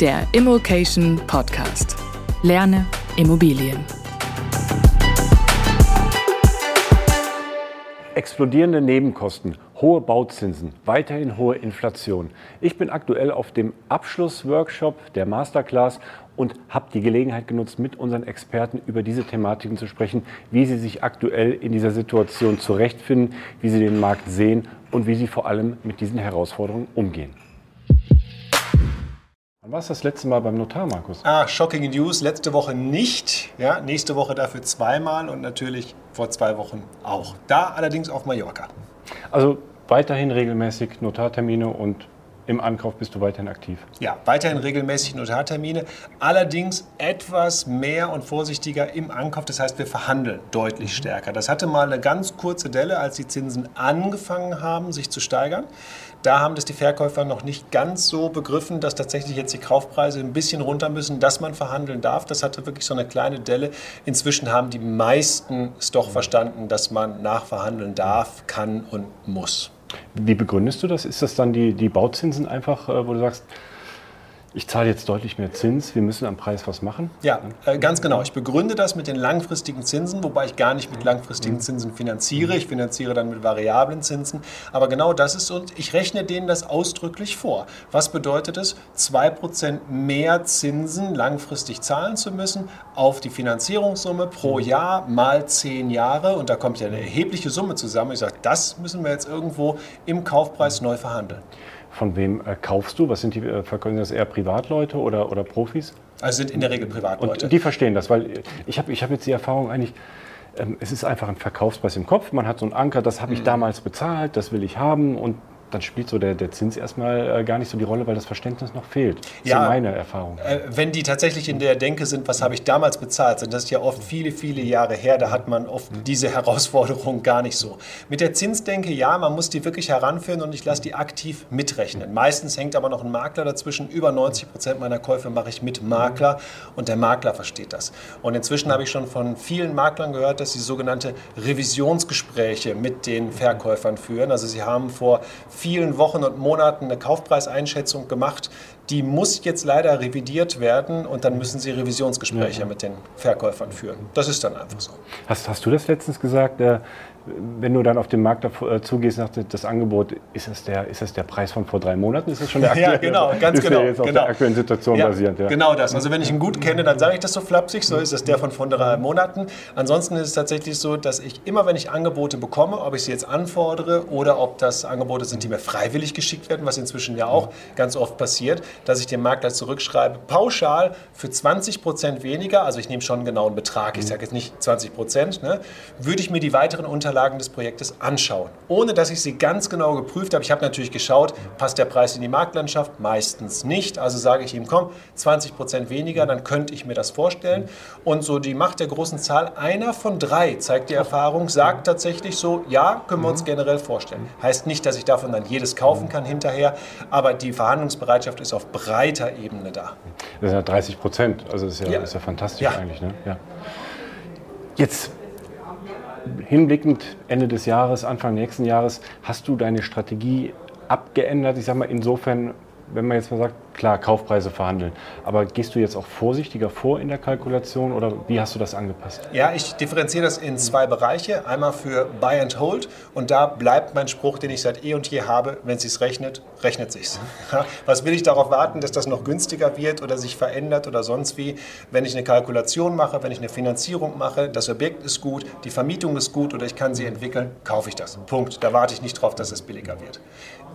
Der Immokation Podcast. Lerne Immobilien. Explodierende Nebenkosten, hohe Bauzinsen, weiterhin hohe Inflation. Ich bin aktuell auf dem Abschlussworkshop der Masterclass und habe die Gelegenheit genutzt, mit unseren Experten über diese Thematiken zu sprechen, wie sie sich aktuell in dieser Situation zurechtfinden, wie sie den Markt sehen und wie sie vor allem mit diesen Herausforderungen umgehen. Wann warst du das letzte Mal beim Notar, Markus? Ah, shocking news. Letzte Woche nicht. Ja, nächste Woche dafür zweimal und natürlich vor zwei Wochen auch. Da allerdings auf Mallorca. Also weiterhin regelmäßig Notartermine und im Ankauf bist du weiterhin aktiv? Ja, weiterhin regelmäßig Notartermine, allerdings etwas mehr und vorsichtiger im Ankauf. Das heißt, wir verhandeln deutlich mhm. stärker. Das hatte mal eine ganz kurze Delle, als die Zinsen angefangen haben, sich zu steigern. Da haben das die Verkäufer noch nicht ganz so begriffen, dass tatsächlich jetzt die Kaufpreise ein bisschen runter müssen, dass man verhandeln darf. Das hatte wirklich so eine kleine Delle. Inzwischen haben die meisten es doch verstanden, dass man nachverhandeln darf, kann und muss. Wie begründest du das? Ist das dann die, die Bauzinsen einfach, äh, wo du sagst, ich zahle jetzt deutlich mehr Zins, wir müssen am Preis was machen? Ja, äh, ganz genau. Ich begründe das mit den langfristigen Zinsen, wobei ich gar nicht mit langfristigen Zinsen finanziere. Ich finanziere dann mit variablen Zinsen. Aber genau das ist und ich rechne denen das ausdrücklich vor. Was bedeutet es, 2% mehr Zinsen langfristig zahlen zu müssen auf die Finanzierungssumme pro Jahr mal 10 Jahre? Und da kommt ja eine erhebliche Summe zusammen. Ich sage, das müssen wir jetzt irgendwo im Kaufpreis neu verhandeln. Von wem äh, kaufst du? Was sind die, äh, verkaufen das eher Privatleute oder, oder Profis? Also sind in der Regel Privatleute. Und die verstehen das, weil ich habe ich hab jetzt die Erfahrung eigentlich, ähm, es ist einfach ein Verkaufspreis im Kopf. Man hat so einen Anker, das habe ich mhm. damals bezahlt, das will ich haben und dann spielt so der, der Zins erstmal äh, gar nicht so die Rolle, weil das Verständnis noch fehlt. Das ja, ist meine Erfahrung. Äh, wenn die tatsächlich in der Denke sind, was habe ich damals bezahlt, sind das ja oft viele, viele Jahre her, da hat man oft diese Herausforderung gar nicht so. Mit der Zinsdenke, ja, man muss die wirklich heranführen und ich lasse die aktiv mitrechnen. Meistens hängt aber noch ein Makler dazwischen. Über 90 Prozent meiner Käufe mache ich mit Makler und der Makler versteht das. Und inzwischen habe ich schon von vielen Maklern gehört, dass sie sogenannte Revisionsgespräche mit den Verkäufern führen. Also sie haben vor vielen Wochen und Monaten eine Kaufpreiseinschätzung gemacht. Die muss jetzt leider revidiert werden und dann müssen sie Revisionsgespräche ja. mit den Verkäufern führen. Das ist dann einfach so. Hast, hast du das letztens gesagt? Äh, wenn du dann auf den Markt äh, zugehst nach das Angebot, ist das, der, ist das der Preis von vor drei Monaten? Ist das schon der aktuelle? ja, genau, ganz ist genau. Der jetzt genau. auf der aktuellen Situation ja, basierend. Ja. Genau das. Also wenn ich ihn gut kenne, dann sage ich das so flapsig, so ist das der von vor drei Monaten. Ansonsten ist es tatsächlich so, dass ich immer, wenn ich Angebote bekomme, ob ich sie jetzt anfordere oder ob das Angebote sind, die mir freiwillig geschickt werden, was inzwischen ja auch ganz oft passiert, dass ich dem Makler zurückschreibe, pauschal für 20 Prozent weniger, also ich nehme schon einen genauen Betrag, ich sage jetzt nicht 20 Prozent, ne, würde ich mir die weiteren Unterlagen des Projektes anschauen, ohne dass ich sie ganz genau geprüft habe. Ich habe natürlich geschaut, passt der Preis in die Marktlandschaft? Meistens nicht. Also sage ich ihm, komm, 20 Prozent weniger, dann könnte ich mir das vorstellen. Und so die Macht der großen Zahl, einer von drei, zeigt die Erfahrung, sagt tatsächlich so, ja, können wir uns generell vorstellen. Heißt nicht, dass ich davon dann jedes kaufen kann hinterher, aber die Verhandlungsbereitschaft ist auf breiter Ebene da. Das sind ja 30 Prozent, also das ist ja, ja. Ist ja fantastisch ja. eigentlich. Ne? Ja. Jetzt hinblickend Ende des Jahres, Anfang nächsten Jahres, hast du deine Strategie abgeändert? Ich sage mal insofern, wenn man jetzt mal sagt, klar, Kaufpreise verhandeln. Aber gehst du jetzt auch vorsichtiger vor in der Kalkulation oder wie hast du das angepasst? Ja, ich differenziere das in zwei Bereiche. Einmal für Buy and Hold und da bleibt mein Spruch, den ich seit eh und je habe, wenn es sich rechnet, rechnet sich's. Was will ich darauf warten, dass das noch günstiger wird oder sich verändert oder sonst wie? Wenn ich eine Kalkulation mache, wenn ich eine Finanzierung mache, das Objekt ist gut, die Vermietung ist gut oder ich kann sie entwickeln, kaufe ich das. Punkt. Da warte ich nicht drauf, dass es billiger wird.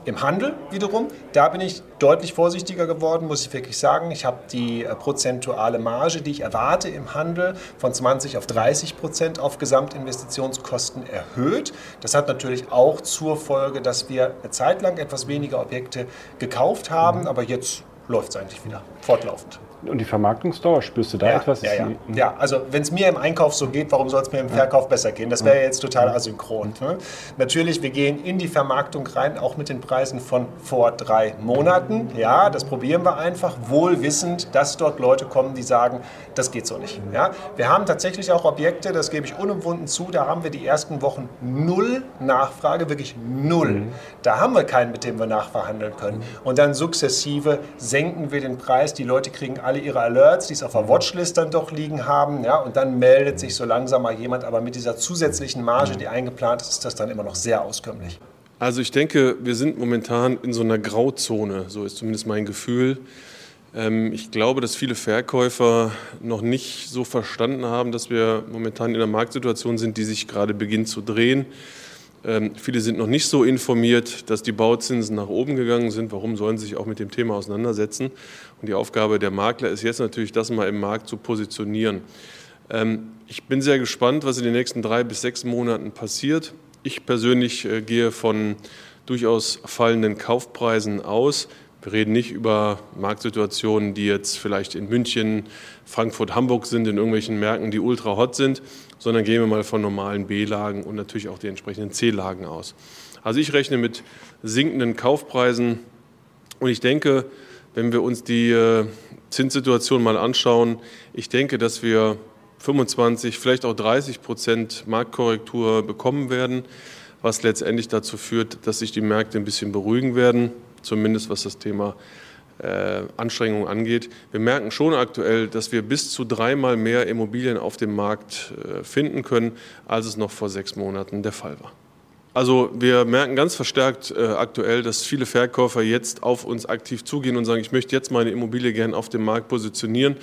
Im Handel wiederum, da bin ich deutlich vorsichtiger geworden, muss ich wirklich sagen. Ich habe die äh, prozentuale Marge, die ich erwarte im Handel, von 20 auf 30 Prozent auf Gesamtinvestitionskosten erhöht. Das hat natürlich auch zur Folge, dass wir eine Zeit lang etwas weniger Objekte gekauft haben, aber jetzt läuft es eigentlich wieder fortlaufend. Und die Vermarktungsdauer, spürst du da ja, etwas? Ja, ja. ja also wenn es mir im Einkauf so geht, warum soll es mir im Verkauf ja. besser gehen? Das wäre jetzt total asynchron. Ne? Natürlich, wir gehen in die Vermarktung rein, auch mit den Preisen von vor drei Monaten. Ja, das probieren wir einfach, wohl wissend, dass dort Leute kommen, die sagen, das geht so nicht. Ja? Wir haben tatsächlich auch Objekte, das gebe ich unumwunden zu, da haben wir die ersten Wochen null Nachfrage, wirklich null. Mhm. Da haben wir keinen, mit dem wir nachverhandeln können. Und dann sukzessive senken wir den Preis, die Leute kriegen alle ihre Alerts, die es auf der Watchlist dann doch liegen haben. Ja, und dann meldet sich so langsam mal jemand, aber mit dieser zusätzlichen Marge, die eingeplant ist, ist das dann immer noch sehr auskömmlich. Also ich denke, wir sind momentan in so einer Grauzone, so ist zumindest mein Gefühl. Ähm, ich glaube, dass viele Verkäufer noch nicht so verstanden haben, dass wir momentan in einer Marktsituation sind, die sich gerade beginnt zu drehen. Ähm, viele sind noch nicht so informiert, dass die Bauzinsen nach oben gegangen sind. Warum sollen sie sich auch mit dem Thema auseinandersetzen? Und die Aufgabe der Makler ist jetzt natürlich, das mal im Markt zu positionieren. Ähm, ich bin sehr gespannt, was in den nächsten drei bis sechs Monaten passiert. Ich persönlich äh, gehe von durchaus fallenden Kaufpreisen aus. Wir reden nicht über Marktsituationen, die jetzt vielleicht in München, Frankfurt, Hamburg sind, in irgendwelchen Märkten, die ultra hot sind, sondern gehen wir mal von normalen B-Lagen und natürlich auch die entsprechenden C-Lagen aus. Also ich rechne mit sinkenden Kaufpreisen und ich denke, wenn wir uns die äh, Zinssituation mal anschauen, ich denke, dass wir 25, vielleicht auch 30 Prozent Marktkorrektur bekommen werden, was letztendlich dazu führt, dass sich die Märkte ein bisschen beruhigen werden, zumindest was das Thema Anstrengungen angeht. Wir merken schon aktuell, dass wir bis zu dreimal mehr Immobilien auf dem Markt äh, finden können, als es noch vor sechs Monaten der Fall war. Also wir merken ganz verstärkt äh, aktuell, dass viele Verkäufer jetzt auf uns aktiv zugehen und sagen, ich möchte jetzt meine Immobilie gerne auf dem Markt positionieren.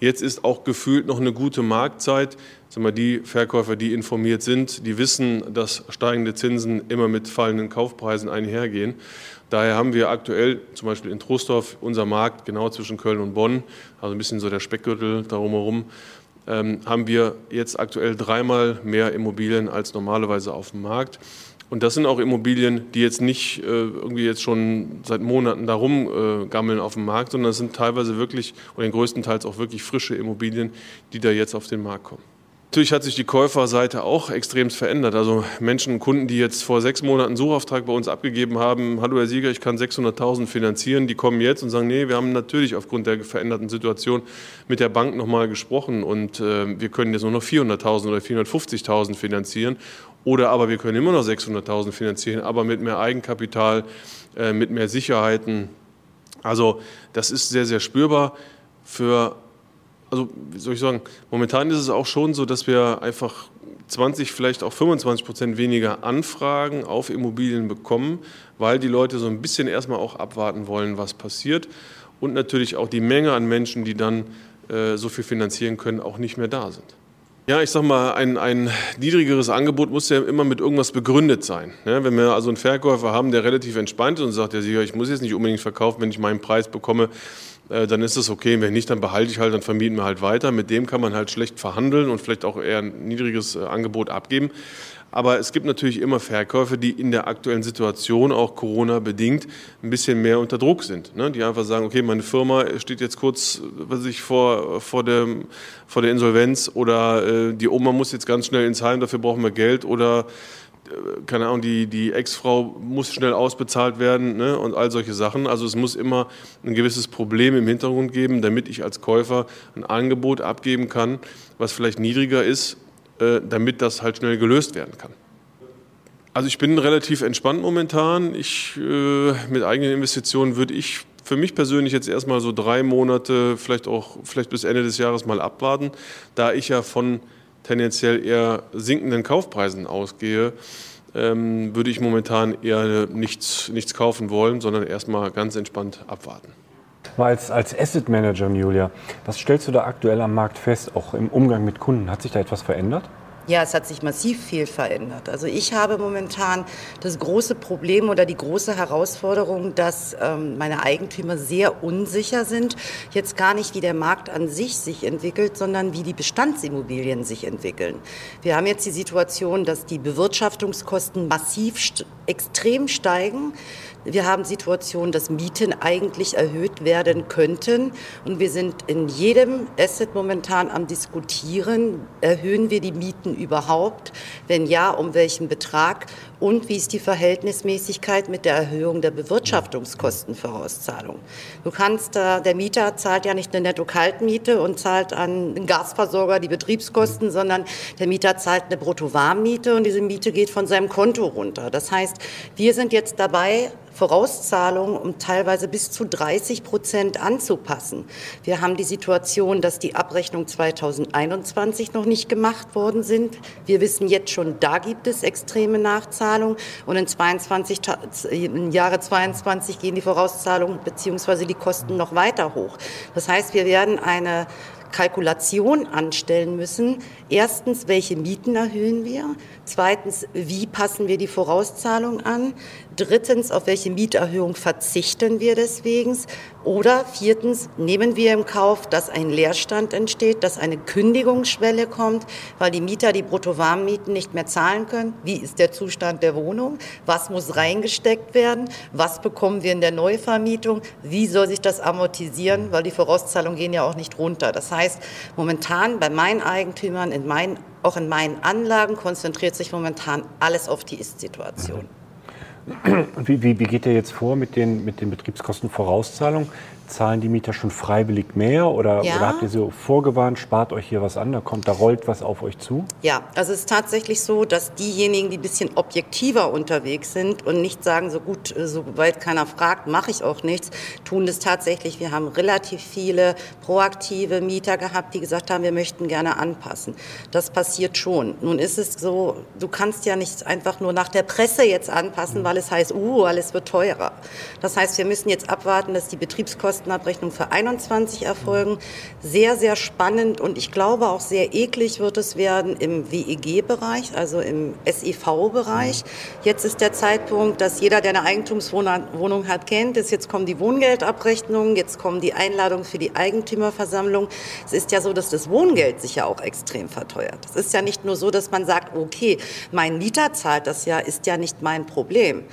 Jetzt ist auch gefühlt noch eine gute Marktzeit. Sagen die Verkäufer, die informiert sind, die wissen, dass steigende Zinsen immer mit fallenden Kaufpreisen einhergehen. Daher haben wir aktuell zum Beispiel in Trostorf unser Markt genau zwischen Köln und Bonn, also ein bisschen so der Speckgürtel darum herum, ähm, haben wir jetzt aktuell dreimal mehr Immobilien als normalerweise auf dem Markt. Und das sind auch Immobilien, die jetzt nicht äh, irgendwie jetzt schon seit Monaten darum äh, gammeln auf dem Markt, sondern das sind teilweise wirklich oder größtenteils auch wirklich frische Immobilien, die da jetzt auf den Markt kommen. Natürlich hat sich die Käuferseite auch extrem verändert. Also Menschen, Kunden, die jetzt vor sechs Monaten einen Suchauftrag bei uns abgegeben haben, hallo Herr Sieger, ich kann 600.000 finanzieren, die kommen jetzt und sagen, nee, wir haben natürlich aufgrund der veränderten Situation mit der Bank nochmal gesprochen und äh, wir können jetzt nur noch 400.000 oder 450.000 finanzieren oder aber wir können immer noch 600.000 finanzieren, aber mit mehr Eigenkapital, äh, mit mehr Sicherheiten. Also das ist sehr, sehr spürbar für also wie soll ich sagen, momentan ist es auch schon so, dass wir einfach 20, vielleicht auch 25 Prozent weniger Anfragen auf Immobilien bekommen, weil die Leute so ein bisschen erstmal auch abwarten wollen, was passiert. Und natürlich auch die Menge an Menschen, die dann äh, so viel finanzieren können, auch nicht mehr da sind. Ja, ich sag mal, ein, ein niedrigeres Angebot muss ja immer mit irgendwas begründet sein. Ja, wenn wir also einen Verkäufer haben, der relativ entspannt ist und sagt, ja, ich muss jetzt nicht unbedingt verkaufen, wenn ich meinen Preis bekomme, äh, dann ist das okay. Wenn nicht, dann behalte ich halt, dann vermieten wir halt weiter. Mit dem kann man halt schlecht verhandeln und vielleicht auch eher ein niedriges äh, Angebot abgeben. Aber es gibt natürlich immer Verkäufer, die in der aktuellen Situation, auch Corona bedingt, ein bisschen mehr unter Druck sind. Ne? Die einfach sagen, okay, meine Firma steht jetzt kurz was ich, vor, vor, der, vor der Insolvenz oder äh, die Oma muss jetzt ganz schnell ins Heim, dafür brauchen wir Geld oder äh, keine Ahnung, die, die Ex-Frau muss schnell ausbezahlt werden ne, und all solche Sachen. Also es muss immer ein gewisses Problem im Hintergrund geben, damit ich als Käufer ein Angebot abgeben kann, was vielleicht niedriger ist, damit das halt schnell gelöst werden kann. Also ich bin relativ entspannt momentan. Ich, äh, mit eigenen Investitionen würde ich für mich persönlich jetzt erstmal so drei Monate, vielleicht auch vielleicht bis Ende des Jahres mal abwarten, da ich ja von tendenziell eher sinkenden Kaufpreisen ausgehe, ähm, würde ich momentan eher nichts, nichts kaufen wollen, sondern erstmal ganz entspannt abwarten. Als, als Asset Manager, Julia, was stellst du da aktuell am Markt fest, auch im Umgang mit Kunden? Hat sich da etwas verändert? Ja, es hat sich massiv viel verändert. Also ich habe momentan das große Problem oder die große Herausforderung, dass ähm, meine Eigentümer sehr unsicher sind. Jetzt gar nicht, wie der Markt an sich sich entwickelt, sondern wie die Bestandsimmobilien sich entwickeln. Wir haben jetzt die Situation, dass die Bewirtschaftungskosten massiv st extrem steigen. Wir haben Situationen, dass Mieten eigentlich erhöht werden könnten. Und wir sind in jedem Asset momentan am Diskutieren, erhöhen wir die Mieten überhaupt? Wenn ja, um welchen Betrag? Und wie ist die Verhältnismäßigkeit mit der Erhöhung der Bewirtschaftungskostenvorauszahlung? Du kannst, der Mieter zahlt ja nicht eine Netto-Kaltmiete und zahlt an den Gasversorger die Betriebskosten, sondern der Mieter zahlt eine Brutto-Warmmiete und diese Miete geht von seinem Konto runter. Das heißt, wir sind jetzt dabei, Vorauszahlungen um teilweise bis zu 30 Prozent anzupassen. Wir haben die Situation, dass die Abrechnung 2021 noch nicht gemacht worden sind. Wir wissen jetzt schon, da gibt es extreme Nachzahlungen und in, 22, im Jahre 22 gehen die Vorauszahlungen bzw. die Kosten noch weiter hoch. Das heißt, wir werden eine Kalkulation anstellen müssen. Erstens, welche Mieten erhöhen wir? Zweitens, wie passen wir die Vorauszahlung an? Drittens, auf welche Mieterhöhung verzichten wir deswegen? Oder viertens, nehmen wir im Kauf, dass ein Leerstand entsteht, dass eine Kündigungsschwelle kommt, weil die Mieter die Bruttowarmmieten nicht mehr zahlen können? Wie ist der Zustand der Wohnung? Was muss reingesteckt werden? Was bekommen wir in der Neuvermietung? Wie soll sich das amortisieren? Weil die Vorauszahlungen gehen ja auch nicht runter. Das heißt, momentan bei meinen Eigentümern, in meinen, auch in meinen Anlagen konzentriert sich momentan alles auf die Ist-Situation. Und wie, wie, wie, geht ihr jetzt vor mit den, mit den Betriebskostenvorauszahlungen? Zahlen die Mieter schon freiwillig mehr oder, ja. oder habt ihr so vorgewarnt, spart euch hier was an, da kommt, da rollt was auf euch zu? Ja, also es ist tatsächlich so, dass diejenigen, die ein bisschen objektiver unterwegs sind und nicht sagen, so gut, soweit keiner fragt, mache ich auch nichts, tun das tatsächlich. Wir haben relativ viele proaktive Mieter gehabt, die gesagt haben, wir möchten gerne anpassen. Das passiert schon. Nun ist es so, du kannst ja nicht einfach nur nach der Presse jetzt anpassen, weil es heißt, uh, alles wird teurer. Das heißt, wir müssen jetzt abwarten, dass die Betriebskosten Kostenabrechnung für 21 erfolgen. Sehr, sehr spannend und ich glaube auch sehr eklig wird es werden im WEG-Bereich, also im SEV-Bereich. Jetzt ist der Zeitpunkt, dass jeder, der eine Eigentumswohnung hat, kennt, jetzt kommen die Wohngeldabrechnungen, jetzt kommen die Einladungen für die Eigentümerversammlung. Es ist ja so, dass das Wohngeld sich ja auch extrem verteuert. Es ist ja nicht nur so, dass man sagt, okay, mein Mieter zahlt das ja, ist ja nicht mein Problem.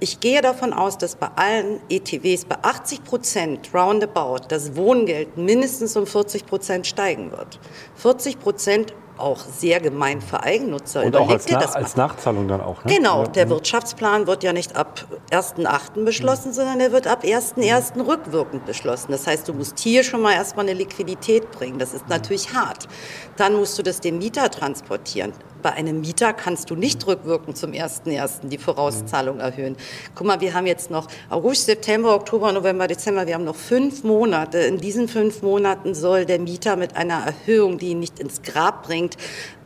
Ich gehe davon aus, dass bei allen ETWs bei 80 Prozent roundabout das Wohngeld mindestens um 40 Prozent steigen wird. 40 Prozent auch sehr gemein für Eigennutzer. Und auch als, Na als, Nachzahlung dann auch. Ne? Genau, der mhm. Wirtschaftsplan wird ja nicht ab 1.8. beschlossen, mhm. sondern er wird ab 1.1. rückwirkend beschlossen. Das heißt, du musst hier schon mal erstmal eine Liquidität bringen. Das ist mhm. natürlich hart. Dann musst du das dem Mieter transportieren. Bei einem Mieter kannst du nicht rückwirkend zum 1.1. die Vorauszahlung erhöhen. Guck mal, wir haben jetzt noch August, September, Oktober, November, Dezember. Wir haben noch fünf Monate. In diesen fünf Monaten soll der Mieter mit einer Erhöhung, die ihn nicht ins Grab bringt,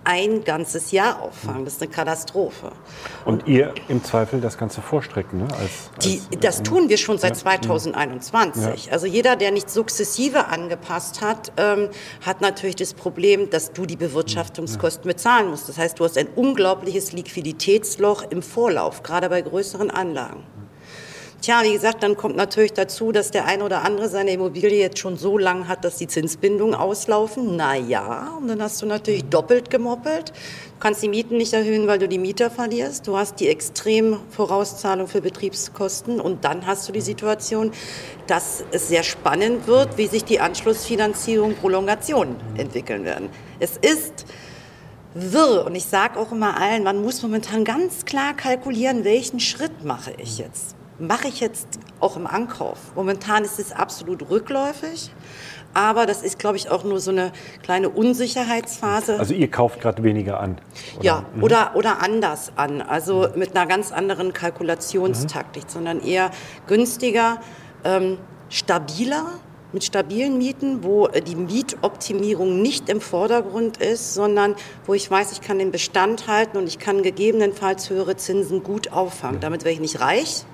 ein ganzes Jahr auffangen. Das ist eine Katastrophe. Und ihr im Zweifel das Ganze vorstrecken, ne? Als, Die, als, das tun wir schon seit Ja. 2021. Also jeder, der nicht sukzessive angepasst hat, ähm, hat natürlich das Problem, dass du die Bewirtschaftungskosten bezahlen musst. Das heißt, du hast ein unglaubliches Liquiditätsloch im Vorlauf, gerade bei größeren Anlagen. Tja, wie gesagt, dann kommt natürlich dazu, dass der eine oder andere seine Immobilie jetzt schon so lang hat, dass die Zinsbindungen auslaufen. Na ja, und dann hast du natürlich doppelt gemoppelt. Du kannst die Mieten nicht erhöhen, weil du die Mieter verlierst. Du hast die extrem Vorauszahlung für Betriebskosten und dann hast du die Situation, dass es sehr spannend wird, wie sich die Anschlussfinanzierung, Prolongationen entwickeln werden. Es ist wirr. Und ich sage auch immer allen, man muss momentan ganz klar kalkulieren, welchen Schritt mache ich jetzt. Mache ich jetzt auch im Ankauf. Momentan ist es absolut rückläufig, aber das ist, glaube ich, auch nur so eine kleine Unsicherheitsphase. Also ihr kauft gerade weniger an. oder? Ja, oder, oder anders an, also mit einer ganz anderen Kalkulationstaktik, sondern eher günstiger, ähm, stabiler, mit stabilen Mieten, wo die Mietoptimierung nicht im Vordergrund ist, sondern wo ich weiß, ich kann den Bestand halten und ich kann gegebenenfalls höhere Zinsen gut auffangen. Damit wäre ich nicht reich,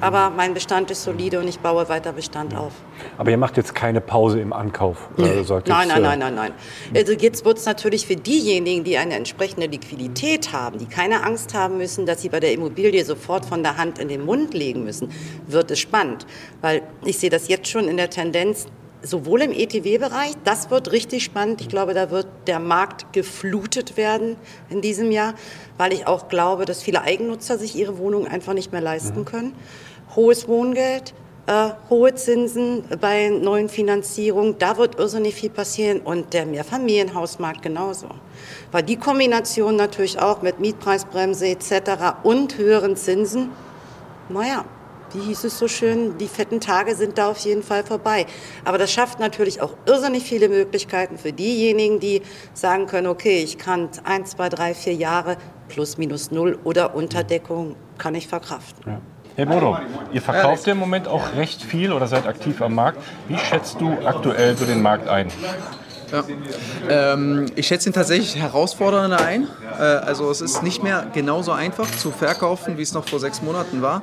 aber mein Bestand ist solide und ich baue weiter Bestand auf. Aber ihr macht jetzt keine Pause im Ankauf. Also sagt Nein, nein, äh, nein, nein, nein. Also jetzt wird es natürlich für diejenigen, die eine entsprechende Liquidität haben, die keine Angst haben müssen, dass sie bei der Immobilie sofort von der Hand in den Mund legen müssen, wird es spannend. Weil ich sehe das jetzt schon in der Tendenz, sowohl im ETW-Bereich, das wird richtig spannend. Ich glaube, da wird der Markt geflutet werden in diesem Jahr, weil ich auch glaube, dass viele Eigennutzer sich ihre Wohnungen einfach nicht mehr leisten können. Hohes Wohngeld, äh, hohe Zinsen bei neuen Finanzierungen, da wird irrsinnig viel passieren und der Mehrfamilienhausmarkt genauso. Weil die Kombination natürlich auch mit Mietpreisbremse etc. und höheren Zinsen, naja, wie hieß es so schön, die fetten Tage sind da auf jeden Fall vorbei. Aber das schafft natürlich auch irrsinnig viele Möglichkeiten für diejenigen, die sagen können, okay, ich kann ein, zwei, drei, vier Jahre plus minus null oder Unterdeckung kann ich verkraften. Herr Bodo, ihr verkauft ja im Moment auch recht viel oder seid aktiv am Markt. Wie schätzt du aktuell so den Markt ein? Ja. Ähm, ich schätze ihn tatsächlich herausfordernder ein. Äh, also es ist nicht mehr genauso einfach zu verkaufen, wie es noch vor sechs Monaten war.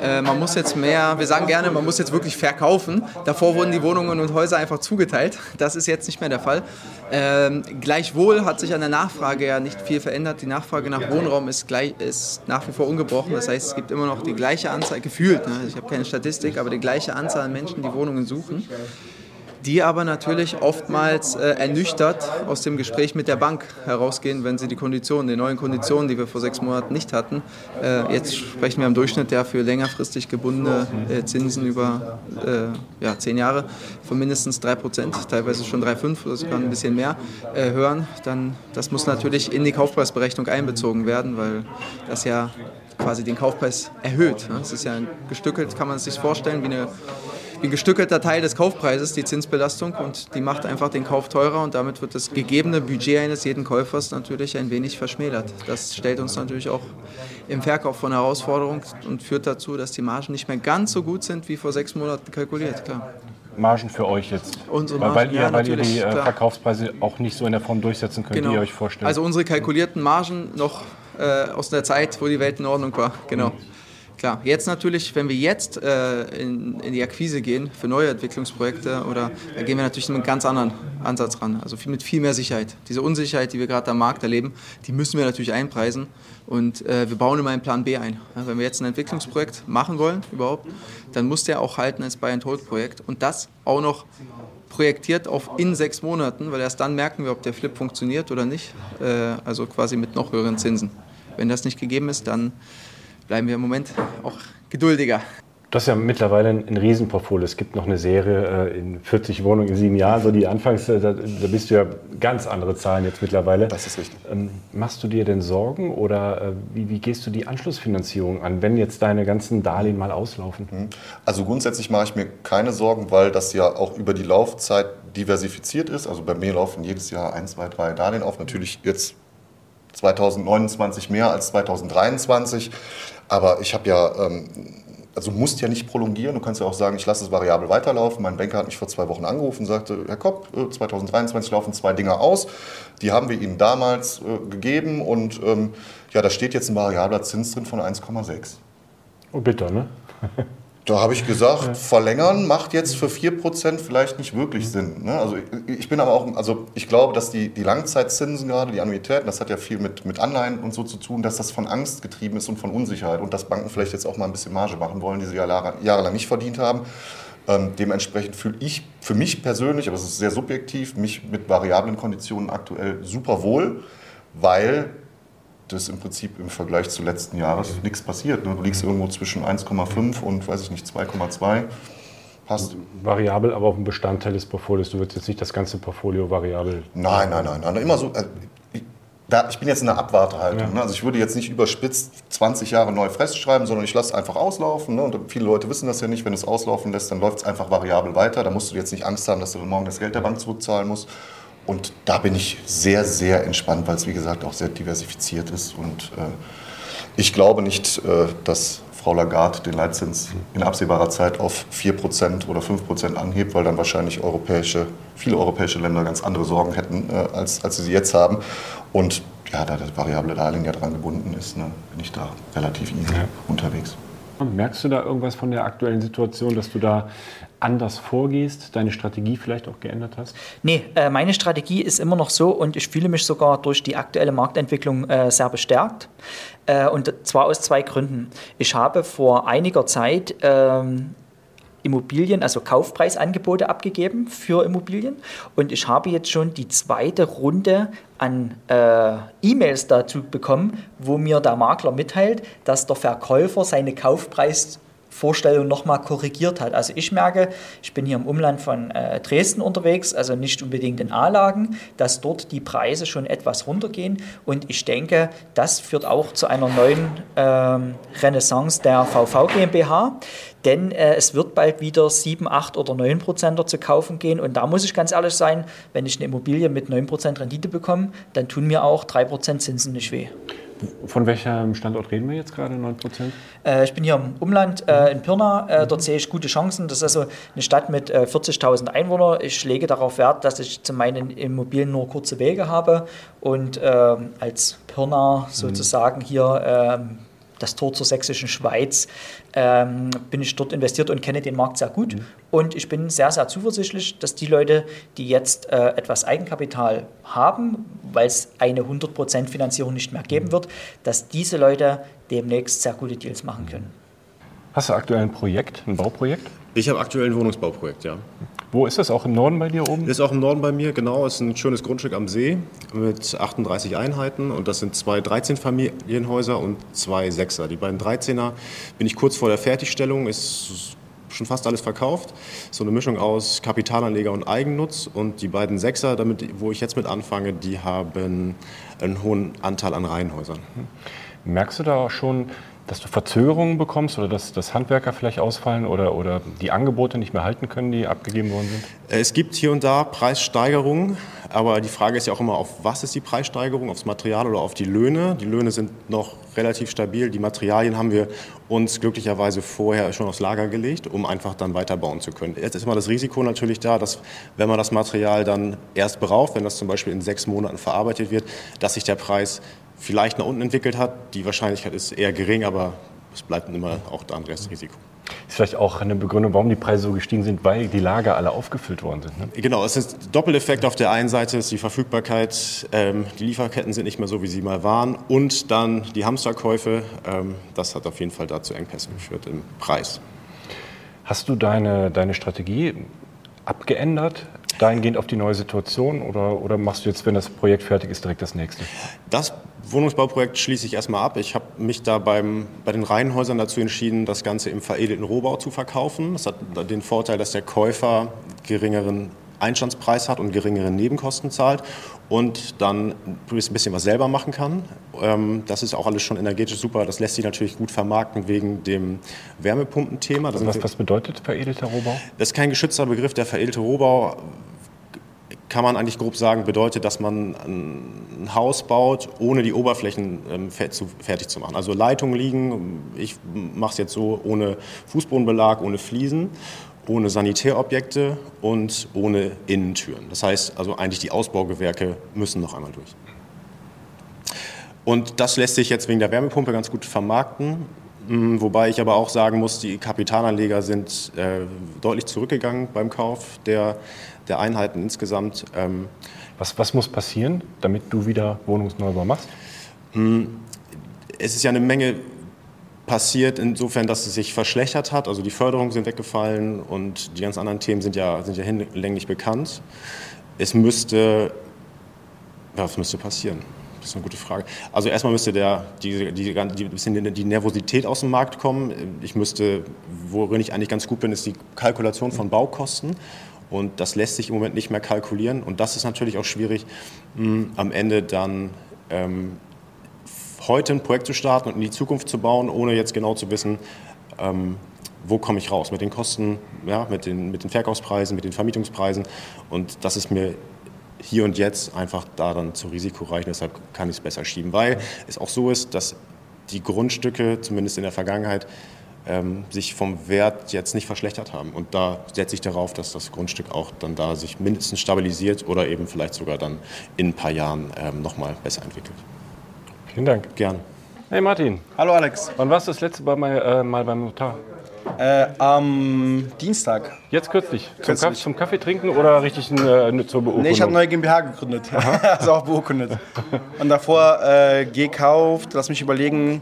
Äh, man muss jetzt mehr, wir sagen gerne, man muss jetzt wirklich verkaufen. Davor wurden die Wohnungen und Häuser einfach zugeteilt. Das ist jetzt nicht mehr der Fall. Ähm, gleichwohl hat sich an der Nachfrage ja nicht viel verändert. Die Nachfrage nach Wohnraum ist, gleich, ist nach wie vor ungebrochen. Das heißt, es gibt immer noch die gleiche Anzahl, gefühlt, ne? ich habe keine Statistik, aber die gleiche Anzahl an Menschen, die Wohnungen suchen die aber natürlich oftmals äh, ernüchtert aus dem Gespräch mit der Bank herausgehen, wenn sie die Konditionen, die neuen Konditionen, die wir vor sechs Monaten nicht hatten, äh, jetzt sprechen wir im Durchschnitt ja für längerfristig gebundene äh, Zinsen über äh, ja, zehn Jahre von mindestens drei Prozent, teilweise schon 3,5 oder sogar ein bisschen mehr äh, hören, dann das muss natürlich in die Kaufpreisberechnung einbezogen werden, weil das ja quasi den Kaufpreis erhöht. Ne? Es ist ja gestückelt, kann man sich vorstellen, wie eine ein gestückelter Teil des Kaufpreises, die Zinsbelastung, und die macht einfach den Kauf teurer und damit wird das gegebene Budget eines jeden Käufers natürlich ein wenig verschmälert. Das stellt uns natürlich auch im Verkauf von Herausforderungen und führt dazu, dass die Margen nicht mehr ganz so gut sind wie vor sechs Monaten kalkuliert. Klar. Margen für euch jetzt? Unsere weil, weil Margen, ihr, ja, weil ihr die äh, klar. Verkaufspreise auch nicht so in der Form durchsetzen könnt, die ihr euch vorstellt. Also unsere kalkulierten Margen noch äh, aus der Zeit, wo die Welt in Ordnung war. Genau. Klar, jetzt natürlich, wenn wir jetzt äh, in, in die Akquise gehen für neue Entwicklungsprojekte, oder da gehen wir natürlich mit einem ganz anderen Ansatz ran. Also viel, mit viel mehr Sicherheit. Diese Unsicherheit, die wir gerade am Markt erleben, die müssen wir natürlich einpreisen. Und äh, wir bauen immer einen Plan B ein. Ja, wenn wir jetzt ein Entwicklungsprojekt machen wollen, überhaupt, dann muss der auch halten als Buy-and-Hold-Projekt. Und das auch noch projektiert auf in sechs Monaten, weil erst dann merken wir, ob der Flip funktioniert oder nicht. Äh, also quasi mit noch höheren Zinsen. Wenn das nicht gegeben ist, dann bleiben wir im Moment auch geduldiger. Du hast ja mittlerweile ein, ein Riesenportfolio. Es gibt noch eine Serie äh, in 40 Wohnungen in sieben Jahren. So die Anfangs, äh, da, da bist du ja ganz andere Zahlen jetzt mittlerweile. Das ist richtig. Ähm, machst du dir denn Sorgen oder äh, wie, wie gehst du die Anschlussfinanzierung an, wenn jetzt deine ganzen Darlehen mal auslaufen? Also grundsätzlich mache ich mir keine Sorgen, weil das ja auch über die Laufzeit diversifiziert ist. Also bei mir laufen jedes Jahr ein, zwei, drei Darlehen auf. Natürlich jetzt 2029 mehr als 2023. Aber ich habe ja ähm, also musst ja nicht prolongieren. Du kannst ja auch sagen, ich lasse es variabel weiterlaufen. Mein Banker hat mich vor zwei Wochen angerufen und sagte, Herr Kopp, 2023 äh, laufen zwei Dinge aus. Die haben wir Ihnen damals äh, gegeben und ähm, ja, da steht jetzt ein variabler Zins drin von 1,6. Oh, bitter, ne? Da habe ich gesagt, ja. verlängern macht jetzt für 4% vielleicht nicht wirklich Sinn. Ne? Also ich bin aber auch, also ich glaube, dass die, die Langzeitzinsen gerade, die Annuitäten, das hat ja viel mit, mit Anleihen und so zu tun, dass das von Angst getrieben ist und von Unsicherheit und dass Banken vielleicht jetzt auch mal ein bisschen Marge machen wollen, die sie ja jahrelang nicht verdient haben. Ähm, dementsprechend fühle ich für mich persönlich, aber es ist sehr subjektiv, mich mit variablen Konditionen aktuell super wohl, weil das im Prinzip im Vergleich zu letzten Jahres nichts passiert. Ne? Du liegst irgendwo zwischen 1,5 und, weiß ich nicht, 2,2. Passt. Variabel, aber auch ein Bestandteil des Portfolios. Du würdest jetzt nicht das ganze Portfolio variabel. Nein, nein, nein. nein. Immer so, äh, ich, da, ich bin jetzt in der Abwartehaltung. Ja. Ne? Also ich würde jetzt nicht überspitzt 20 Jahre neu festschreiben, sondern ich lasse es einfach auslaufen. Ne? Und viele Leute wissen das ja nicht. Wenn du es auslaufen lässt, dann läuft es einfach variabel weiter. Da musst du jetzt nicht Angst haben, dass du morgen das Geld der Bank zurückzahlen musst. Und da bin ich sehr, sehr entspannt, weil es wie gesagt auch sehr diversifiziert ist. Und äh, ich glaube nicht, äh, dass Frau Lagarde den Leitzins in absehbarer Zeit auf 4% oder 5% anhebt, weil dann wahrscheinlich europäische, viele europäische Länder ganz andere Sorgen hätten, äh, als, als sie sie jetzt haben. Und ja, da das variable Darlehen ja dran gebunden ist, ne, bin ich da relativ easy ja. unterwegs. Merkst du da irgendwas von der aktuellen Situation, dass du da anders vorgehst, deine Strategie vielleicht auch geändert hast? Nee, äh, meine Strategie ist immer noch so und ich fühle mich sogar durch die aktuelle Marktentwicklung äh, sehr bestärkt. Äh, und zwar aus zwei Gründen. Ich habe vor einiger Zeit ähm, Immobilien, also Kaufpreisangebote abgegeben für Immobilien. Und ich habe jetzt schon die zweite Runde an äh, E-Mails dazu bekommen, wo mir der Makler mitteilt, dass der Verkäufer seine Kaufpreis Vorstellung nochmal korrigiert hat. Also ich merke, ich bin hier im Umland von äh, Dresden unterwegs, also nicht unbedingt in A-Lagen, dass dort die Preise schon etwas runtergehen und ich denke, das führt auch zu einer neuen ähm, Renaissance der VV GmbH, denn äh, es wird bald wieder 7, 8 oder 9 Prozent zu kaufen gehen und da muss ich ganz ehrlich sein, wenn ich eine Immobilie mit 9 Prozent Rendite bekomme, dann tun mir auch 3 Prozent Zinsen nicht weh. Von welchem Standort reden wir jetzt gerade, 9 Prozent? Äh, ich bin hier im Umland äh, in Pirna. Äh, dort sehe ich gute Chancen. Das ist also eine Stadt mit 40.000 äh, Einwohnern. Ich lege darauf Wert, dass ich zu meinen Immobilien nur kurze Wege habe und ähm, als Pirna sozusagen hier ähm, das Tor zur sächsischen Schweiz, ähm, bin ich dort investiert und kenne den Markt sehr gut. Mhm. Und ich bin sehr, sehr zuversichtlich, dass die Leute, die jetzt äh, etwas Eigenkapital haben, weil es eine 100% Finanzierung nicht mehr geben wird, dass diese Leute demnächst sehr gute Deals machen können. Hast du aktuell ein Projekt, ein Bauprojekt? Ich habe aktuell ein Wohnungsbauprojekt, ja. Wo ist das? Auch im Norden bei dir oben? Ist auch im Norden bei mir, genau. Es ist ein schönes Grundstück am See mit 38 Einheiten und das sind zwei 13-Familienhäuser und zwei Sechser. Die beiden 13er bin ich kurz vor der Fertigstellung, ist schon fast alles verkauft. So eine Mischung aus Kapitalanleger und Eigennutz. Und die beiden Sechser, damit, wo ich jetzt mit anfange, die haben einen hohen Anteil an Reihenhäusern. Merkst du da auch schon, dass du Verzögerungen bekommst oder dass, dass Handwerker vielleicht ausfallen oder, oder die Angebote nicht mehr halten können, die abgegeben worden sind? Es gibt hier und da Preissteigerungen, aber die Frage ist ja auch immer, auf was ist die Preissteigerung, aufs Material oder auf die Löhne. Die Löhne sind noch relativ stabil, die Materialien haben wir uns glücklicherweise vorher schon aufs Lager gelegt, um einfach dann weiterbauen zu können. Jetzt ist immer das Risiko natürlich da, dass wenn man das Material dann erst beraubt, wenn das zum Beispiel in sechs Monaten verarbeitet wird, dass sich der Preis vielleicht nach unten entwickelt hat. Die Wahrscheinlichkeit ist eher gering, aber es bleibt immer auch da ein Restrisiko. Ist vielleicht auch eine Begründung, warum die Preise so gestiegen sind, weil die Lager alle aufgefüllt worden sind. Ne? Genau, es ist Doppeleffekt. Auf der einen Seite ist die Verfügbarkeit, ähm, die Lieferketten sind nicht mehr so, wie sie mal waren. Und dann die Hamsterkäufe, ähm, das hat auf jeden Fall dazu Engpässen geführt im Preis. Hast du deine, deine Strategie abgeändert, dahingehend auf die neue Situation oder, oder machst du jetzt, wenn das Projekt fertig ist, direkt das nächste? Das Wohnungsbauprojekt schließe ich erstmal ab. Ich habe mich da beim, bei den Reihenhäusern dazu entschieden, das Ganze im veredelten Rohbau zu verkaufen. Das hat den Vorteil, dass der Käufer geringeren Einstandspreis hat und geringere Nebenkosten zahlt und dann ein bisschen was selber machen kann. Ähm, das ist auch alles schon energetisch super. Das lässt sich natürlich gut vermarkten wegen dem Wärmepumpenthema. Was, was bedeutet veredelter Rohbau? Das ist kein geschützter Begriff. Der veredelte Rohbau kann man eigentlich grob sagen, bedeutet, dass man ein Haus baut, ohne die Oberflächen ähm, fertig zu machen. Also Leitungen liegen, ich mache es jetzt so, ohne Fußbodenbelag, ohne Fliesen, ohne Sanitärobjekte und ohne Innentüren. Das heißt also eigentlich die Ausbaugewerke müssen noch einmal durch. Und das lässt sich jetzt wegen der Wärmepumpe ganz gut vermarkten. Mm, wobei ich aber auch sagen muss, die Kapitalanleger sind äh, deutlich zurückgegangen beim Kauf der, der Einheiten insgesamt. Ähm, was, was muss passieren, damit du wieder Wohnungsneubau machst? Mm, es ist ja eine Menge passiert, insofern, dass es sich verschlechtert hat. Also die Förderungen sind weggefallen und die ganz anderen Themen sind ja, sind ja hinlänglich bekannt. Es müsste, was müsste passieren? Das ist eine gute Frage. Also erstmal müsste der, die, die, die, die Nervosität aus dem Markt kommen. Ich müsste, worin ich eigentlich ganz gut bin, ist die Kalkulation von Baukosten. Und das lässt sich im Moment nicht mehr kalkulieren. Und das ist natürlich auch schwierig, hm, am Ende dann ähm, heute ein Projekt zu starten und in die Zukunft zu bauen, ohne jetzt genau zu wissen, ähm, wo komme ich raus mit den Kosten, ja, mit, den, mit den Verkaufspreisen, mit den Vermietungspreisen. Und das ist mir hier und jetzt einfach da dann zu risikoreich. Deshalb kann ich es besser schieben, weil es auch so ist, dass die Grundstücke, zumindest in der Vergangenheit, ähm, sich vom Wert jetzt nicht verschlechtert haben. Und da setze ich darauf, dass das Grundstück auch dann da sich mindestens stabilisiert oder eben vielleicht sogar dann in ein paar Jahren ähm, nochmal besser entwickelt. Vielen Dank. Gern. Hey Martin. Hallo Alex. Wann warst du das letzte Mal, äh, mal beim Notar? Äh, am Dienstag. Jetzt kürzlich? Zum, Kaff, zum Kaffee trinken oder richtig äh, zur Beurkundung? Nee, ich habe eine neue GmbH gegründet. also auch beurkundet. Und davor äh, gekauft, lass mich überlegen,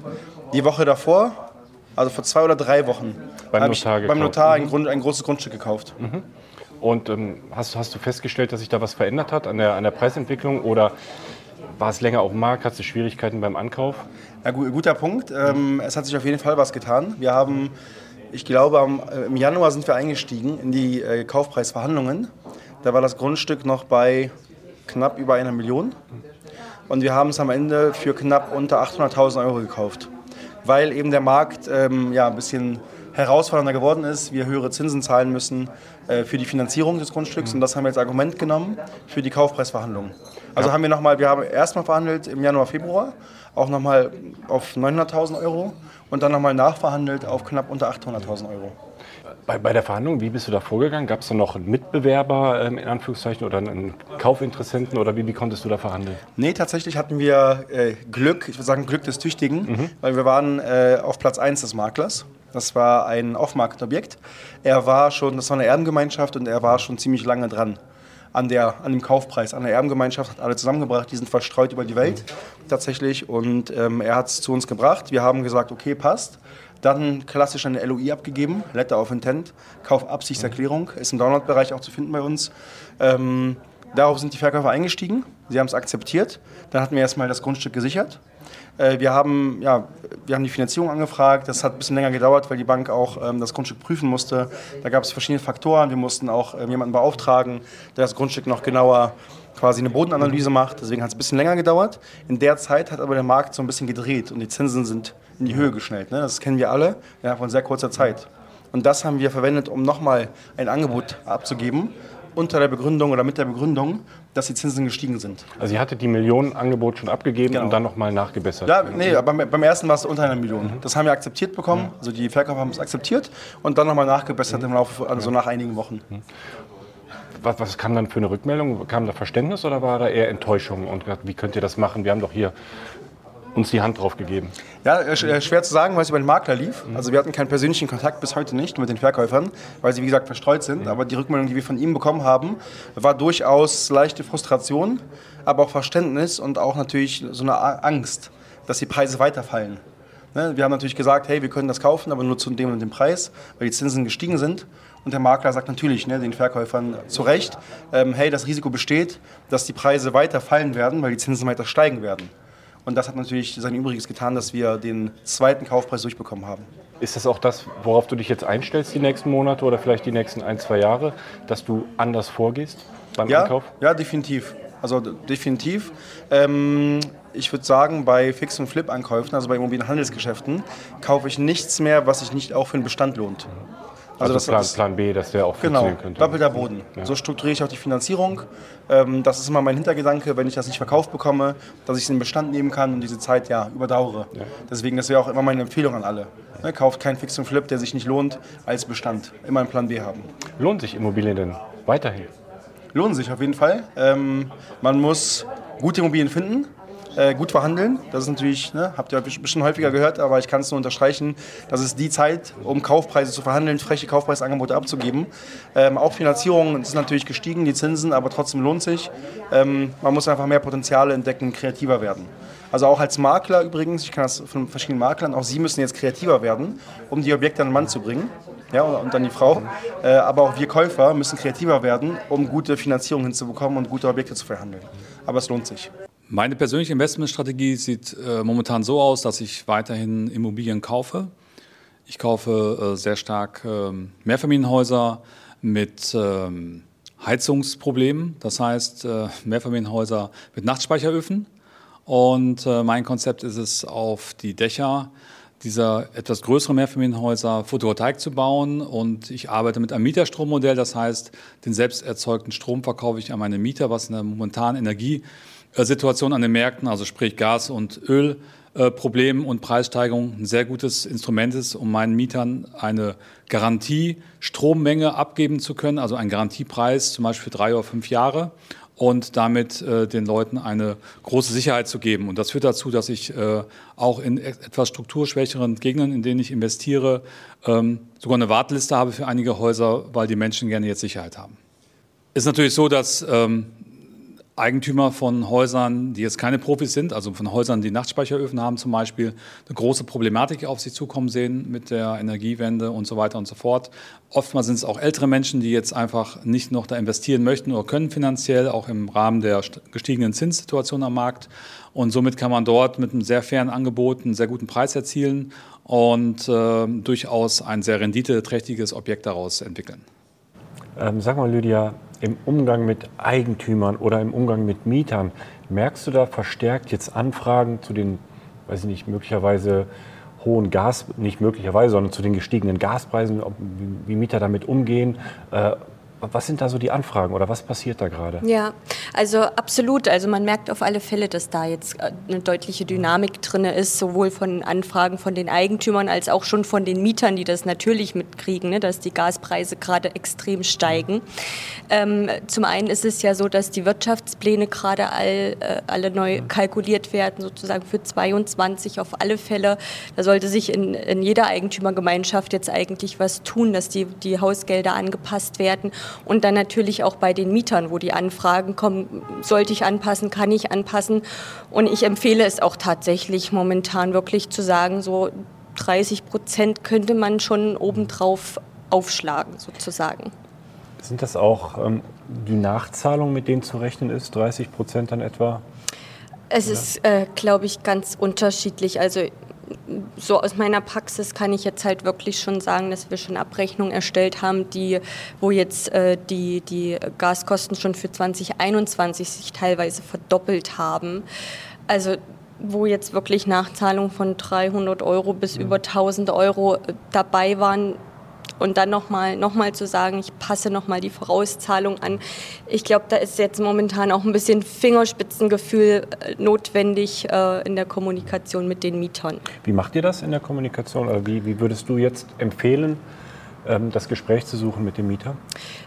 die Woche davor, also vor zwei oder drei Wochen, beim Notar, beim Notar ein, mhm. Grund, ein, großes Grundstück gekauft. Mhm. Und ähm, hast, hast du festgestellt, dass sich da was verändert hat an der, an der Preisentwicklung oder war es länger auf dem Markt? Hast du Schwierigkeiten beim Ankauf? Ja, guter Punkt. Ähm, es hat sich auf jeden Fall was getan. Wir haben ich glaube, am, äh, im Januar sind wir eingestiegen in die äh, Kaufpreisverhandlungen. Da war das Grundstück noch bei knapp über einer Million. Und wir haben es am Ende für knapp unter 800.000 Euro gekauft. Weil eben der Markt ähm, ja, ein bisschen herausfordernder geworden ist, wir höhere Zinsen zahlen müssen äh, für die Finanzierung des Grundstücks. Und das haben wir als Argument genommen für die Kaufpreisverhandlungen. Also ja. haben wir nochmal, wir haben erstmal verhandelt im Januar, Februar, auch nochmal auf 900.000 Euro und dann nochmal nachverhandelt auf knapp unter 800.000 Euro. Bei, bei, der Verhandlung, wie bist du da vorgegangen? Gab es da noch einen Mitbewerber ähm, in Anführungszeichen oder einen Kaufinteressenten oder wie, wie konntest du da verhandeln? Nee, tatsächlich hatten wir äh, Glück, ich würde sagen Glück des Tüchtigen, mhm. weil wir waren äh, auf Platz 1 des Maklers. Das war ein Off-Market-Objekt. Er war schon, das war eine Erbengemeinschaft und er war schon ziemlich lange dran an, der, an dem Kaufpreis, an der Erbengemeinschaft, hat alle zusammengebracht, die sind verstreut über die Welt tatsächlich und ähm, er hat es zu uns gebracht. Wir haben gesagt, okay, passt. Dann klassisch eine LOI abgegeben, Letter of Intent, Kaufabsichtserklärung, ist im Download-Bereich auch zu finden bei uns. Ähm, darauf sind die Verkäufer eingestiegen, sie haben es akzeptiert. Dann hatten wir erstmal das Grundstück gesichert. Äh, wir haben, ja, wir haben die Finanzierung angefragt. Das hat ein bisschen länger gedauert, weil die Bank auch ähm, das Grundstück prüfen musste. Da gab es verschiedene Faktoren. Wir mussten auch ähm, jemanden beauftragen, der das Grundstück noch genauer quasi eine Bodenanalyse macht. Deswegen hat es ein bisschen länger gedauert. In der Zeit hat aber der Markt so ein bisschen gedreht und die Zinsen sind in die Höhe geschnellt. Ne? Das kennen wir alle ja, von sehr kurzer Zeit. Und das haben wir verwendet, um nochmal ein Angebot abzugeben unter der Begründung oder mit der Begründung, dass die Zinsen gestiegen sind. Also ihr hattet die Millionenangebot schon abgegeben genau. und dann nochmal nachgebessert? Ja, nee, aber beim ersten war es unter einer Million. Mhm. Das haben wir akzeptiert bekommen, mhm. also die Verkäufer haben es akzeptiert und dann nochmal nachgebessert mhm. im Laufe, also nach einigen Wochen. Was, was, kam dann für eine Rückmeldung? Kam da Verständnis oder war da eher Enttäuschung? Und wie könnt ihr das machen? Wir haben doch hier uns die Hand drauf gegeben? Ja, äh, äh, schwer zu sagen, weil es über den Makler lief. Also wir hatten keinen persönlichen Kontakt bis heute nicht mit den Verkäufern, weil sie wie gesagt verstreut sind. Mhm. Aber die Rückmeldung, die wir von ihm bekommen haben, war durchaus leichte Frustration, aber auch Verständnis und auch natürlich so eine Angst, dass die Preise weiterfallen. Ne? Wir haben natürlich gesagt, hey, wir können das kaufen, aber nur zu dem und dem Preis, weil die Zinsen gestiegen sind. Und der Makler sagt natürlich ne, den Verkäufern zu Recht, ähm, hey, das Risiko besteht, dass die Preise weiter fallen werden, weil die Zinsen weiter steigen werden. Und das hat natürlich sein Übriges getan, dass wir den zweiten Kaufpreis durchbekommen haben. Ist das auch das, worauf du dich jetzt einstellst die nächsten Monate oder vielleicht die nächsten ein, zwei Jahre, dass du anders vorgehst beim ja, Einkauf? Ja, definitiv. Also definitiv. Ähm, ich würde sagen, bei Fix- und Flip-Ankäufen, also bei Immobilienhandelsgeschäften, kaufe ich nichts mehr, was sich nicht auch für den Bestand lohnt. Also, das Plan, ist- Plan B, dass der auch Genau, funktionieren könnte. doppelter Boden. Ja. So strukturiere ich auch die Finanzierung. Ähm, das ist immer mein Hintergedanke, wenn ich das nicht verkauft bekomme, dass ich es in den Bestand nehmen kann und diese Zeit ja überdauere. Deswegen, das wäre auch immer meine Empfehlung an alle. Ne, kauft keinen Fix und Flip, der sich nicht lohnt, als Bestand. Immer einen Plan B haben. Lohnt sich Immobilien denn weiterhin? Lohnen sich auf jeden Fall. Ähm, man muss gute Immobilien finden, äh, gut verhandeln. Das ist natürlich, ne, habt ihr bestimmt häufiger gehört, aber ich kann es nur unterstreichen. Das ist die Zeit, um Kaufpreise zu verhandeln, freche Kaufpreisangebote abzugeben. Ähm, auch Finanzierung ist natürlich gestiegen, die Zinsen, aber trotzdem lohnt sich. Ähm, man muss einfach mehr Potenziale entdecken, kreativer werden. Also auch als Makler übrigens, ich kann das von verschiedenen Maklern, auch Sie müssen jetzt kreativer werden, um die Objekte an den Mann zu bringen. Ja, und dann die Frau. Äh, aber auch wir Käufer müssen kreativer werden, um gute Finanzierung hinzubekommen und gute Objekte zu verhandeln. Aber es lohnt sich. Meine persönliche Investmentstrategie sieht äh, momentan so aus, dass ich weiterhin Immobilien kaufe. Ich kaufe äh, sehr stark ähm, Mehrfamilienhäuser mit ähm, Heizungsproblemen, das heißt äh, Mehrfamilienhäuser mit Nachtspeicheröfen. Und äh, mein Konzept ist es, auf die Dächer dieser etwas größeren Mehrfamilienhäuser Photovoltaik zu bauen. Und ich arbeite mit einem Mieterstrommodell, das heißt, den selbst erzeugten Strom verkaufe ich an meine Mieter, was in der momentanen Energiesituation an den Märkten, also sprich Gas- und Ölproblemen und Preissteigerungen, ein sehr gutes Instrument ist, um meinen Mietern eine Garantie Strommenge abgeben zu können, also einen Garantiepreis zum Beispiel für drei oder fünf Jahre und damit äh, den Leuten eine große Sicherheit zu geben. Und das führt dazu, dass ich äh, auch in e- etwas strukturschwächeren Gegenden, in denen ich investiere, ähm, sogar eine Warteliste habe für einige Häuser, weil die Menschen gerne jetzt Sicherheit haben. Ist natürlich so, dass ähm, Eigentümer von Häusern, die jetzt keine Profis sind, also von Häusern, die Nachtspeicheröfen haben zum Beispiel, eine große Problematik auf sich zukommen sehen mit der Energiewende und so weiter und so fort. Oftmals sind es auch ältere Menschen, die jetzt einfach nicht noch da investieren möchten oder können finanziell, auch im Rahmen der st- gestiegenen Zinssituation am Markt. Und somit kann man dort mit einem sehr fairen Angebot einen sehr guten Preis erzielen und äh, durchaus ein sehr renditeträchtiges Objekt daraus entwickeln. Ähm, sag mal, Lydia, im Umgang mit Eigentümern oder im Umgang mit Mietern, merkst du da verstärkt jetzt Anfragen zu den, weiß ich nicht, möglicherweise hohen Gas, nicht möglicherweise, sondern zu den gestiegenen Gaspreisen, wie Mieter damit umgehen? Äh, was sind da so die Anfragen oder was passiert da gerade? Ja, also absolut. Also man merkt auf alle Fälle, dass da jetzt äh, eine deutliche Dynamik drin ist, sowohl von Anfragen von den Eigentümern als auch schon von den Mietern, die das natürlich mitkriegen, ne, dass die Gaspreise gerade extrem steigen. Ähm, zum einen ist es ja so, dass die Wirtschaftspläne gerade all, äh, alle neu kalkuliert werden, sozusagen für 22 auf alle Fälle. Da sollte sich in, in jeder Eigentümergemeinschaft jetzt eigentlich was tun, dass die, die Hausgelder angepasst werden. Und dann natürlich auch bei den Mietern, wo die Anfragen kommen, sollte ich anpassen, kann ich anpassen. Und ich empfehle es auch tatsächlich momentan wirklich zu sagen, so 30 Prozent könnte man schon obendrauf aufschlagen, sozusagen. Sind das auch ähm, die Nachzahlungen, mit denen zu rechnen ist, 30 Prozent dann etwa? Es ist, äh, glaube ich, ganz unterschiedlich. Also so aus meiner Praxis kann ich jetzt halt wirklich schon sagen, dass wir schon Abrechnungen erstellt haben, die, wo jetzt äh, die, die Gaskosten schon für 2021 sich teilweise verdoppelt haben. Also wo jetzt wirklich Nachzahlungen von 300 Euro bis über 1000 Euro äh, dabei waren, und dann nochmal noch mal zu sagen, ich passe nochmal die Vorauszahlung an. Ich glaube, da ist jetzt momentan auch ein bisschen Fingerspitzengefühl äh, notwendig äh, in der Kommunikation mit den Mietern. Wie macht ihr das in der Kommunikation? Wie, wie würdest du jetzt empfehlen, das Gespräch zu suchen mit dem Mieter?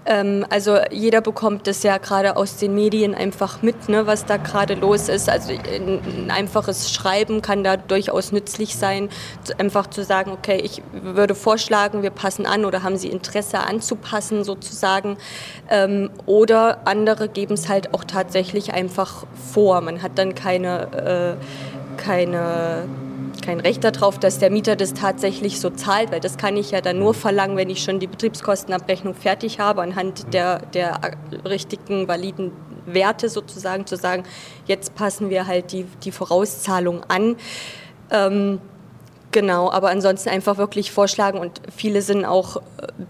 Ähm, also jeder bekommt das ja gerade aus den Medien einfach mit, ne, was da gerade los ist. Also ein, ein einfaches Schreiben kann da durchaus nützlich sein, einfach zu sagen, okay, ich würde vorschlagen, wir passen an oder haben Sie Interesse anzupassen sozusagen. Ähm, oder andere geben es halt auch tatsächlich einfach vor. Man hat dann keine, äh, keine kein Recht darauf, dass der Mieter das tatsächlich so zahlt, weil das kann ich ja dann nur verlangen, wenn ich schon die Betriebskostenabrechnung fertig habe, anhand der, der richtigen, validen Werte sozusagen zu sagen, jetzt passen wir halt die, die Vorauszahlung an. Ähm, Genau, aber ansonsten einfach wirklich vorschlagen und viele sind auch äh,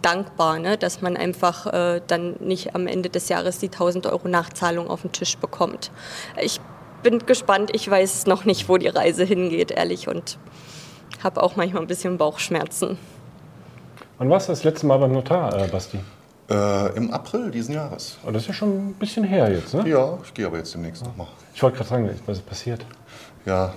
dankbar, ne, dass man einfach äh, dann nicht am Ende des Jahres die 1000 Euro Nachzahlung auf den Tisch bekommt. Ich bin gespannt, ich weiß noch nicht, wo die Reise hingeht, ehrlich, und habe auch manchmal ein bisschen Bauchschmerzen. Wann warst du das letzte Mal beim Notar, äh, Basti? Äh, Im April diesen Jahres. Oh, das ist ja schon ein bisschen her jetzt, ne? Ja, ich gehe aber jetzt demnächst nochmal. Ich wollte gerade sagen, was ist passiert? Ja,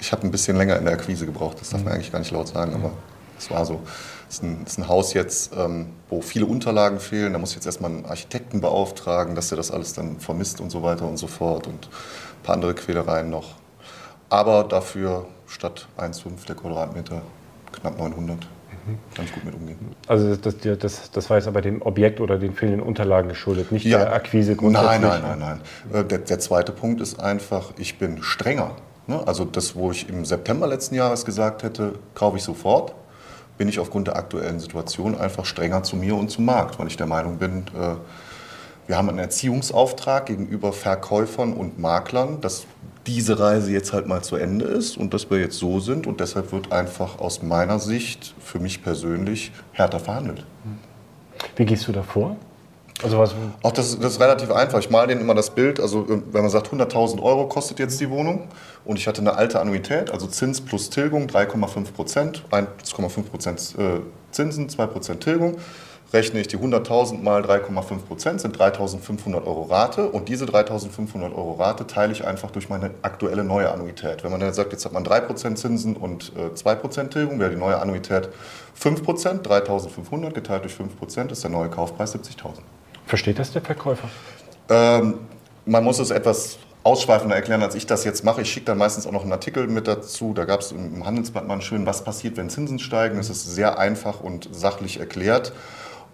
ich habe ein bisschen länger in der Akquise gebraucht, das darf man eigentlich gar nicht laut sagen, aber es war so. Ist ein, ist ein Haus jetzt, ähm, wo viele Unterlagen fehlen. Da muss ich jetzt erstmal einen Architekten beauftragen, dass er das alles dann vermisst und so weiter und so fort und ein paar andere Quälereien noch. Aber dafür statt 1,5 der Quadratmeter knapp 900. Kann ich gut mit umgehen. Also das, das, das, war jetzt aber dem Objekt oder den fehlenden Unterlagen geschuldet, nicht der Akquise grundsätzlich? Nein, nein, nein, nein. Äh, Der, der zweite Punkt ist einfach, ich bin strenger. Ne? Also das, wo ich im September letzten Jahres gesagt hätte, kaufe ich sofort, bin ich aufgrund der aktuellen Situation einfach strenger zu mir und zum Markt, weil ich der Meinung bin, äh, wir haben einen Erziehungsauftrag gegenüber Verkäufern und Maklern, dass diese Reise jetzt halt mal zu Ende ist und dass wir jetzt so sind und deshalb wird einfach aus meiner Sicht für mich persönlich härter verhandelt. Wie gehst du da vor? Also was, Auch das, das ist relativ einfach. Ich male denen immer das Bild. Also wenn man sagt, 100.000 Euro kostet jetzt die Wohnung und ich hatte eine alte Annuität, also Zins plus Tilgung 3,5 Prozent, 1,5 Prozent äh, Zinsen, 2 Prozent Tilgung. Rechne ich die 100.000 mal 3,5 Prozent, sind 3.500 Euro Rate. Und diese 3.500 Euro Rate teile ich einfach durch meine aktuelle neue Annuität. Wenn man dann sagt, jetzt hat man 3 Prozent Zinsen und äh, 2 Prozent Tilgung, wäre die neue Annuität 5 Prozent. 3.500 geteilt durch 5 Prozent ist der neue Kaufpreis 70.000. versteht das der Verkäufer? Ähm, man muss es etwas ausschweifender erklären, als ich das jetzt mache. Ich schicke dann meistens auch noch einen Artikel mit dazu. Da gab es im Handelsblatt mal schön, was passiert, wenn Zinsen steigen. Es ist sehr einfach und sachlich erklärt.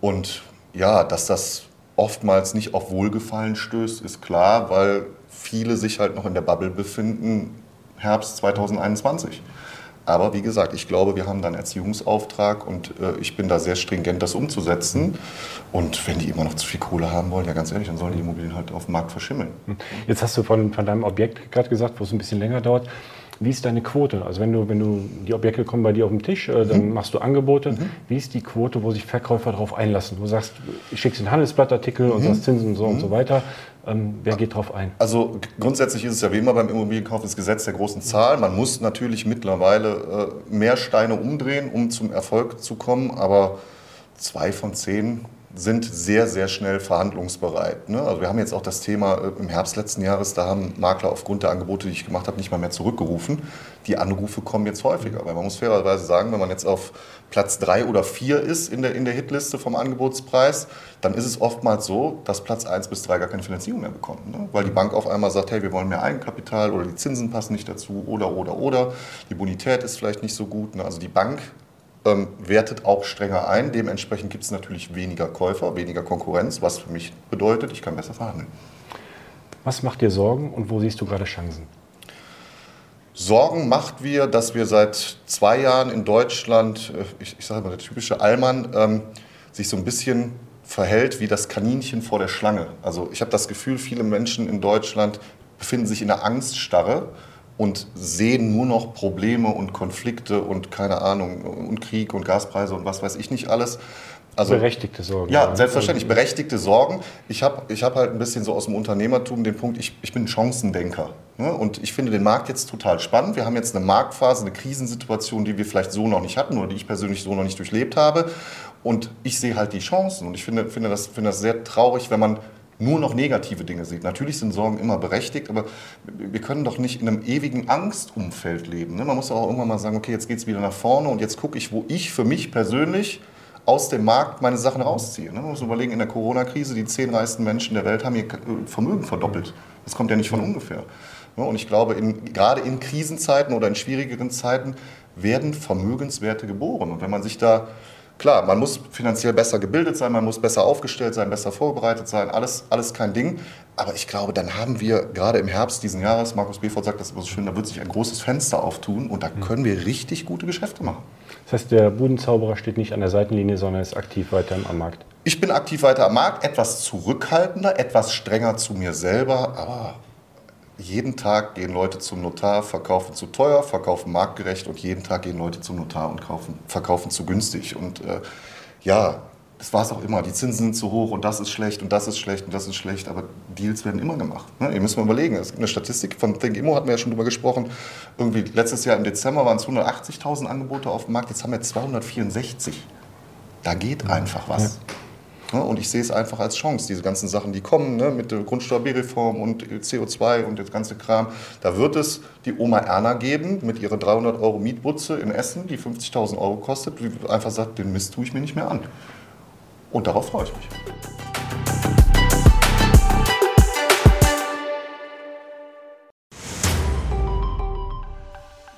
Und ja, dass das oftmals nicht auf Wohlgefallen stößt, ist klar, weil viele sich halt noch in der Bubble befinden, Herbst 2021. Aber wie gesagt, ich glaube, wir haben da einen Erziehungsauftrag und äh, ich bin da sehr stringent, das umzusetzen. Und wenn die immer noch zu viel Kohle haben wollen, ja ganz ehrlich, dann sollen die Immobilien halt auf dem Markt verschimmeln. Jetzt hast du von, von deinem Objekt gerade gesagt, wo es ein bisschen länger dauert. Wie ist deine Quote? Also wenn du, wenn du die Objekte kommen bei dir auf den Tisch, äh, dann machst du Angebote. Wie ist die Quote, wo sich Verkäufer darauf einlassen? Du sagst, ich schicke einen Handelsblattartikel und sagst Zinsen und so und so weiter. Ähm, wer geht darauf ein? Also grundsätzlich ist es ja wie immer beim Immobilienkauf das Gesetz der großen Zahl. Man muss natürlich mittlerweile äh, mehr Steine umdrehen, um zum Erfolg zu kommen, aber zwei von zehn sind sehr, sehr schnell verhandlungsbereit. Ne? Also wir haben jetzt auch das Thema äh, im Herbst letzten Jahres, da haben Makler aufgrund der Angebote, die ich gemacht habe, nicht mal mehr zurückgerufen. Die Anrufe kommen jetzt häufiger, weil man muss fairerweise sagen, wenn man jetzt auf Platz drei oder vier ist in der, in der Hitliste vom Angebotspreis, dann ist es oftmals so, dass Platz eins bis drei gar keine Finanzierung mehr bekommen. Ne? Weil die Bank auf einmal sagt, hey, wir wollen mehr Eigenkapital oder die Zinsen passen nicht dazu oder, oder, oder. Die Bonität ist vielleicht nicht so gut. Ne? Also die Bank ähm, wertet auch strenger ein. Dementsprechend gibt es natürlich weniger Käufer, weniger Konkurrenz, was für mich bedeutet, ich kann besser verhandeln. Was macht dir Sorgen und wo siehst du gerade Chancen? Sorgen macht wir, dass wir seit zwei Jahren in Deutschland, äh, ich, ich sage mal der typische Allmann, ähm, sich so ein bisschen verhält wie das Kaninchen vor der Schlange. Also ich habe das Gefühl, viele Menschen in Deutschland befinden sich in einer Angststarre und sehen nur noch Probleme und Konflikte und keine Ahnung und Krieg und Gaspreise und was weiß ich nicht alles. Also, Berechtigte Sorgen. Ja, selbstverständlich, berechtigte Sorgen. Ich habe ich hab halt ein bisschen so aus dem Unternehmertum den Punkt, ich, ich bin Chancendenker. Ne? Und ich finde den Markt jetzt total spannend. Wir haben jetzt eine Marktphase, eine Krisensituation, die wir vielleicht so noch nicht hatten oder die ich persönlich so noch nicht durchlebt habe. Und ich sehe halt die Chancen. Und ich finde, finde, das, finde das sehr traurig, wenn man nur noch negative Dinge sieht. Natürlich sind Sorgen immer berechtigt, aber wir können doch nicht in einem ewigen Angstumfeld leben. Ne? Man muss auch irgendwann mal sagen, okay, jetzt geht es wieder nach vorne und jetzt gucke ich, wo ich für mich persönlich aus dem Markt meine Sachen rausziehe. Ne? Man muss überlegen, in der Corona-Krise, die zehn reichsten Menschen der Welt haben ihr Vermögen verdoppelt. Das kommt ja nicht von ungefähr. Ne? Und ich glaube, in, gerade in Krisenzeiten oder in schwierigeren Zeiten werden Vermögenswerte geboren. Und wenn man sich da, klar, man muss finanziell besser gebildet sein, man muss besser aufgestellt sein, besser vorbereitet sein, alles, alles kein Ding. Aber ich glaube, dann haben wir gerade im Herbst diesen Jahres, Markus Befort sagt das immer so schön, da wird sich ein großes Fenster auftun und da können wir richtig gute Geschäfte machen. Das heißt, der Budenzauberer steht nicht an der Seitenlinie, sondern ist aktiv weiter am Markt. Ich bin aktiv weiter am Markt, etwas zurückhaltender, etwas strenger zu mir selber, aber jeden Tag gehen Leute zum Notar, verkaufen zu teuer, verkaufen marktgerecht und jeden Tag gehen Leute zum Notar und kaufen, verkaufen zu günstig. Und äh, ja, das war es auch immer. Die Zinsen sind zu hoch und das ist schlecht und das ist schlecht und das ist schlecht. Aber Deals werden immer gemacht. Ne? Ihr müsst mal überlegen. Es gibt eine Statistik von ThinkImmo, hatten wir ja schon drüber gesprochen. Irgendwie letztes Jahr im Dezember waren es 180.000 Angebote auf dem Markt. Jetzt haben wir 264. Da geht einfach was. Ja. Und ich sehe es einfach als Chance, diese ganzen Sachen, die kommen, ne, mit der Grundsteuer-B-Reform und CO2 und das ganze Kram. Da wird es die Oma Erna geben mit ihrer 300 Euro Mietbutze in Essen, die 50.000 Euro kostet, die einfach sagt, den Mist tue ich mir nicht mehr an. Und darauf freue ich mich.